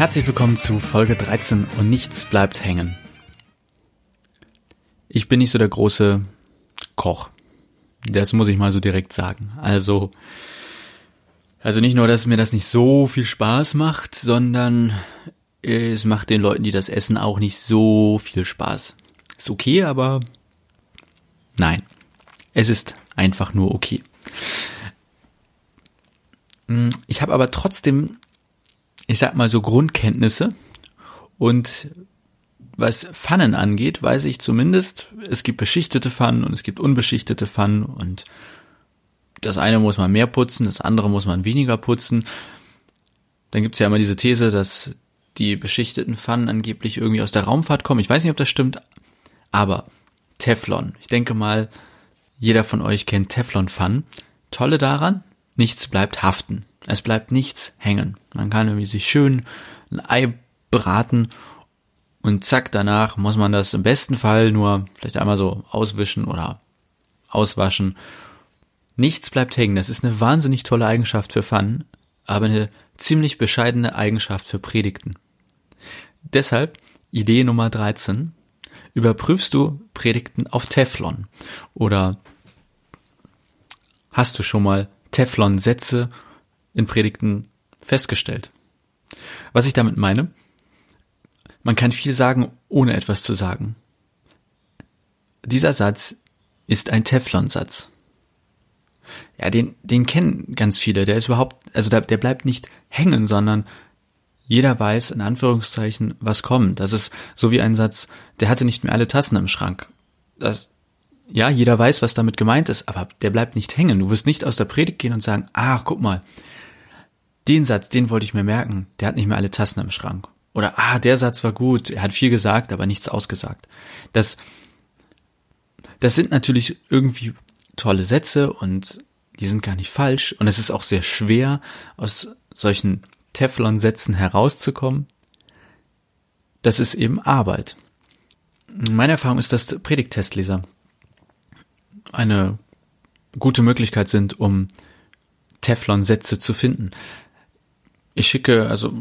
Herzlich willkommen zu Folge 13 und nichts bleibt hängen. Ich bin nicht so der große Koch. Das muss ich mal so direkt sagen. Also, also nicht nur, dass mir das nicht so viel Spaß macht, sondern es macht den Leuten, die das essen, auch nicht so viel Spaß. Ist okay, aber nein. Es ist einfach nur okay. Ich habe aber trotzdem ich sag mal so Grundkenntnisse und was Pfannen angeht, weiß ich zumindest, es gibt beschichtete Pfannen und es gibt unbeschichtete Pfannen und das eine muss man mehr putzen, das andere muss man weniger putzen. Dann gibt's ja immer diese These, dass die beschichteten Pfannen angeblich irgendwie aus der Raumfahrt kommen. Ich weiß nicht, ob das stimmt, aber Teflon. Ich denke mal, jeder von euch kennt Teflon-Pfannen. Tolle daran, nichts bleibt haften. Es bleibt nichts hängen. Man kann irgendwie sich schön ein Ei braten und zack, danach muss man das im besten Fall nur vielleicht einmal so auswischen oder auswaschen. Nichts bleibt hängen. Das ist eine wahnsinnig tolle Eigenschaft für Pfannen, aber eine ziemlich bescheidene Eigenschaft für Predigten. Deshalb Idee Nummer 13. Überprüfst du Predigten auf Teflon? Oder hast du schon mal Teflon-Sätze in Predigten festgestellt. Was ich damit meine, man kann viel sagen, ohne etwas zu sagen. Dieser Satz ist ein Teflon-Satz. Ja, den, den kennen ganz viele. Der ist überhaupt, also der, der bleibt nicht hängen, sondern jeder weiß in Anführungszeichen, was kommt. Das ist so wie ein Satz, der hatte nicht mehr alle Tassen im Schrank. Das, ja, jeder weiß, was damit gemeint ist, aber der bleibt nicht hängen. Du wirst nicht aus der Predigt gehen und sagen, ah, guck mal, den Satz, den wollte ich mir merken, der hat nicht mehr alle Tassen im Schrank. Oder, ah, der Satz war gut, er hat viel gesagt, aber nichts ausgesagt. Das, das sind natürlich irgendwie tolle Sätze und die sind gar nicht falsch und es ist auch sehr schwer, aus solchen Teflon-Sätzen herauszukommen. Das ist eben Arbeit. Meine Erfahrung ist, dass Predigtestleser eine gute Möglichkeit sind, um Teflon-Sätze zu finden. Ich schicke, also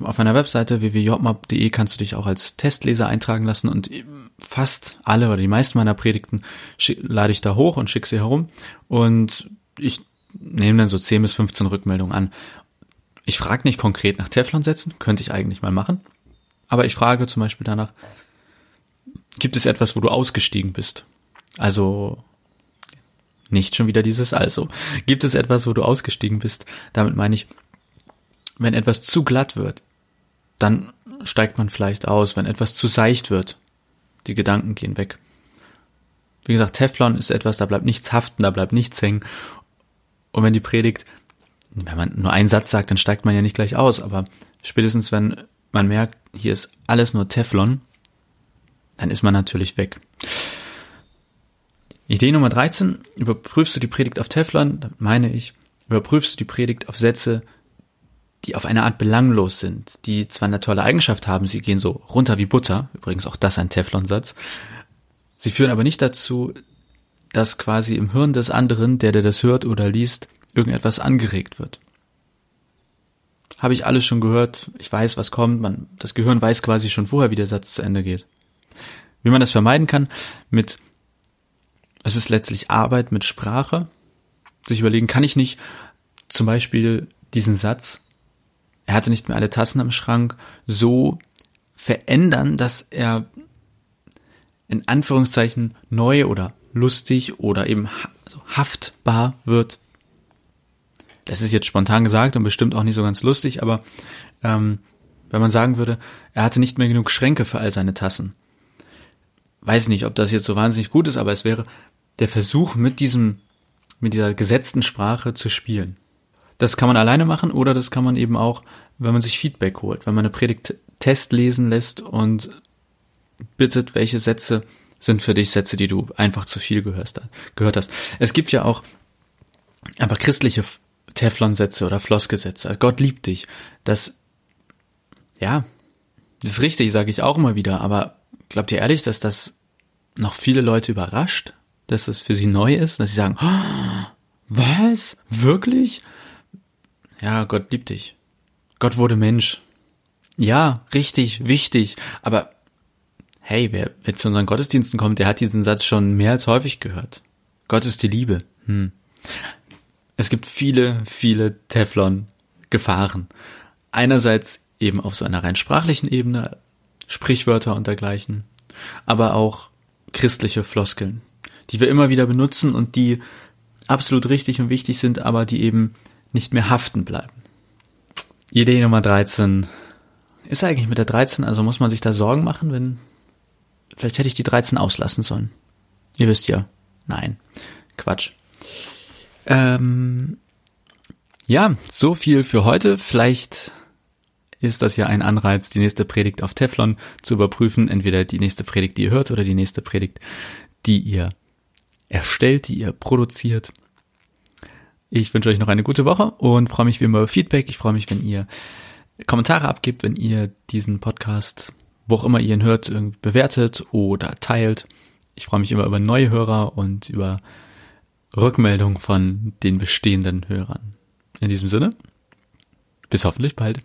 auf meiner Webseite www.jobmap.de kannst du dich auch als Testleser eintragen lassen und fast alle oder die meisten meiner Predigten lade ich da hoch und schicke sie herum und ich nehme dann so 10 bis 15 Rückmeldungen an. Ich frage nicht konkret nach Teflon-Sätzen, könnte ich eigentlich mal machen, aber ich frage zum Beispiel danach, gibt es etwas, wo du ausgestiegen bist? Also nicht schon wieder dieses Also. Gibt es etwas, wo du ausgestiegen bist? Damit meine ich, wenn etwas zu glatt wird, dann steigt man vielleicht aus. Wenn etwas zu seicht wird, die Gedanken gehen weg. Wie gesagt, Teflon ist etwas, da bleibt nichts haften, da bleibt nichts hängen. Und wenn die Predigt, wenn man nur einen Satz sagt, dann steigt man ja nicht gleich aus, aber spätestens wenn man merkt, hier ist alles nur Teflon, dann ist man natürlich weg. Idee Nummer 13, überprüfst du die Predigt auf Teflon, meine ich, überprüfst du die Predigt auf Sätze, die auf eine Art belanglos sind, die zwar eine tolle Eigenschaft haben, sie gehen so runter wie Butter, übrigens auch das ein Teflonsatz, sie führen aber nicht dazu, dass quasi im Hirn des anderen, der der das hört oder liest, irgendetwas angeregt wird. Habe ich alles schon gehört, ich weiß, was kommt, man, das Gehirn weiß quasi schon vorher, wie der Satz zu Ende geht. Wie man das vermeiden kann, mit, es ist letztlich Arbeit mit Sprache, sich überlegen, kann ich nicht zum Beispiel diesen Satz er hatte nicht mehr alle Tassen im Schrank, so verändern, dass er in Anführungszeichen neu oder lustig oder eben haftbar wird. Das ist jetzt spontan gesagt und bestimmt auch nicht so ganz lustig, aber ähm, wenn man sagen würde, er hatte nicht mehr genug Schränke für all seine Tassen. Weiß nicht, ob das jetzt so wahnsinnig gut ist, aber es wäre der Versuch, mit diesem, mit dieser gesetzten Sprache zu spielen. Das kann man alleine machen oder das kann man eben auch, wenn man sich Feedback holt, wenn man eine Predigt Test lesen lässt und bittet, welche Sätze sind für dich Sätze, die du einfach zu viel gehört, hast. Es gibt ja auch einfach christliche Teflon-Sätze oder Floskelsätze. Also Gott liebt dich. Das, ja, das ist richtig, sage ich auch immer wieder. Aber glaubt ihr ehrlich, dass das noch viele Leute überrascht? Dass das für sie neu ist? Dass sie sagen, oh, was? Wirklich? Ja, Gott liebt dich. Gott wurde Mensch. Ja, richtig, wichtig. Aber hey, wer, wer zu unseren Gottesdiensten kommt, der hat diesen Satz schon mehr als häufig gehört. Gott ist die Liebe. Hm. Es gibt viele, viele Teflon-Gefahren. Einerseits eben auf so einer rein sprachlichen Ebene, Sprichwörter und dergleichen, aber auch christliche Floskeln, die wir immer wieder benutzen und die absolut richtig und wichtig sind, aber die eben nicht mehr haften bleiben. Idee Nummer 13. Ist eigentlich mit der 13, also muss man sich da Sorgen machen, wenn, vielleicht hätte ich die 13 auslassen sollen. Ihr wisst ja. Nein. Quatsch. Ähm, ja, so viel für heute. Vielleicht ist das ja ein Anreiz, die nächste Predigt auf Teflon zu überprüfen. Entweder die nächste Predigt, die ihr hört, oder die nächste Predigt, die ihr erstellt, die ihr produziert. Ich wünsche euch noch eine gute Woche und freue mich wie immer über Feedback. Ich freue mich, wenn ihr Kommentare abgibt, wenn ihr diesen Podcast, wo auch immer ihr ihn hört, bewertet oder teilt. Ich freue mich immer über neue Hörer und über Rückmeldung von den bestehenden Hörern. In diesem Sinne, bis hoffentlich bald.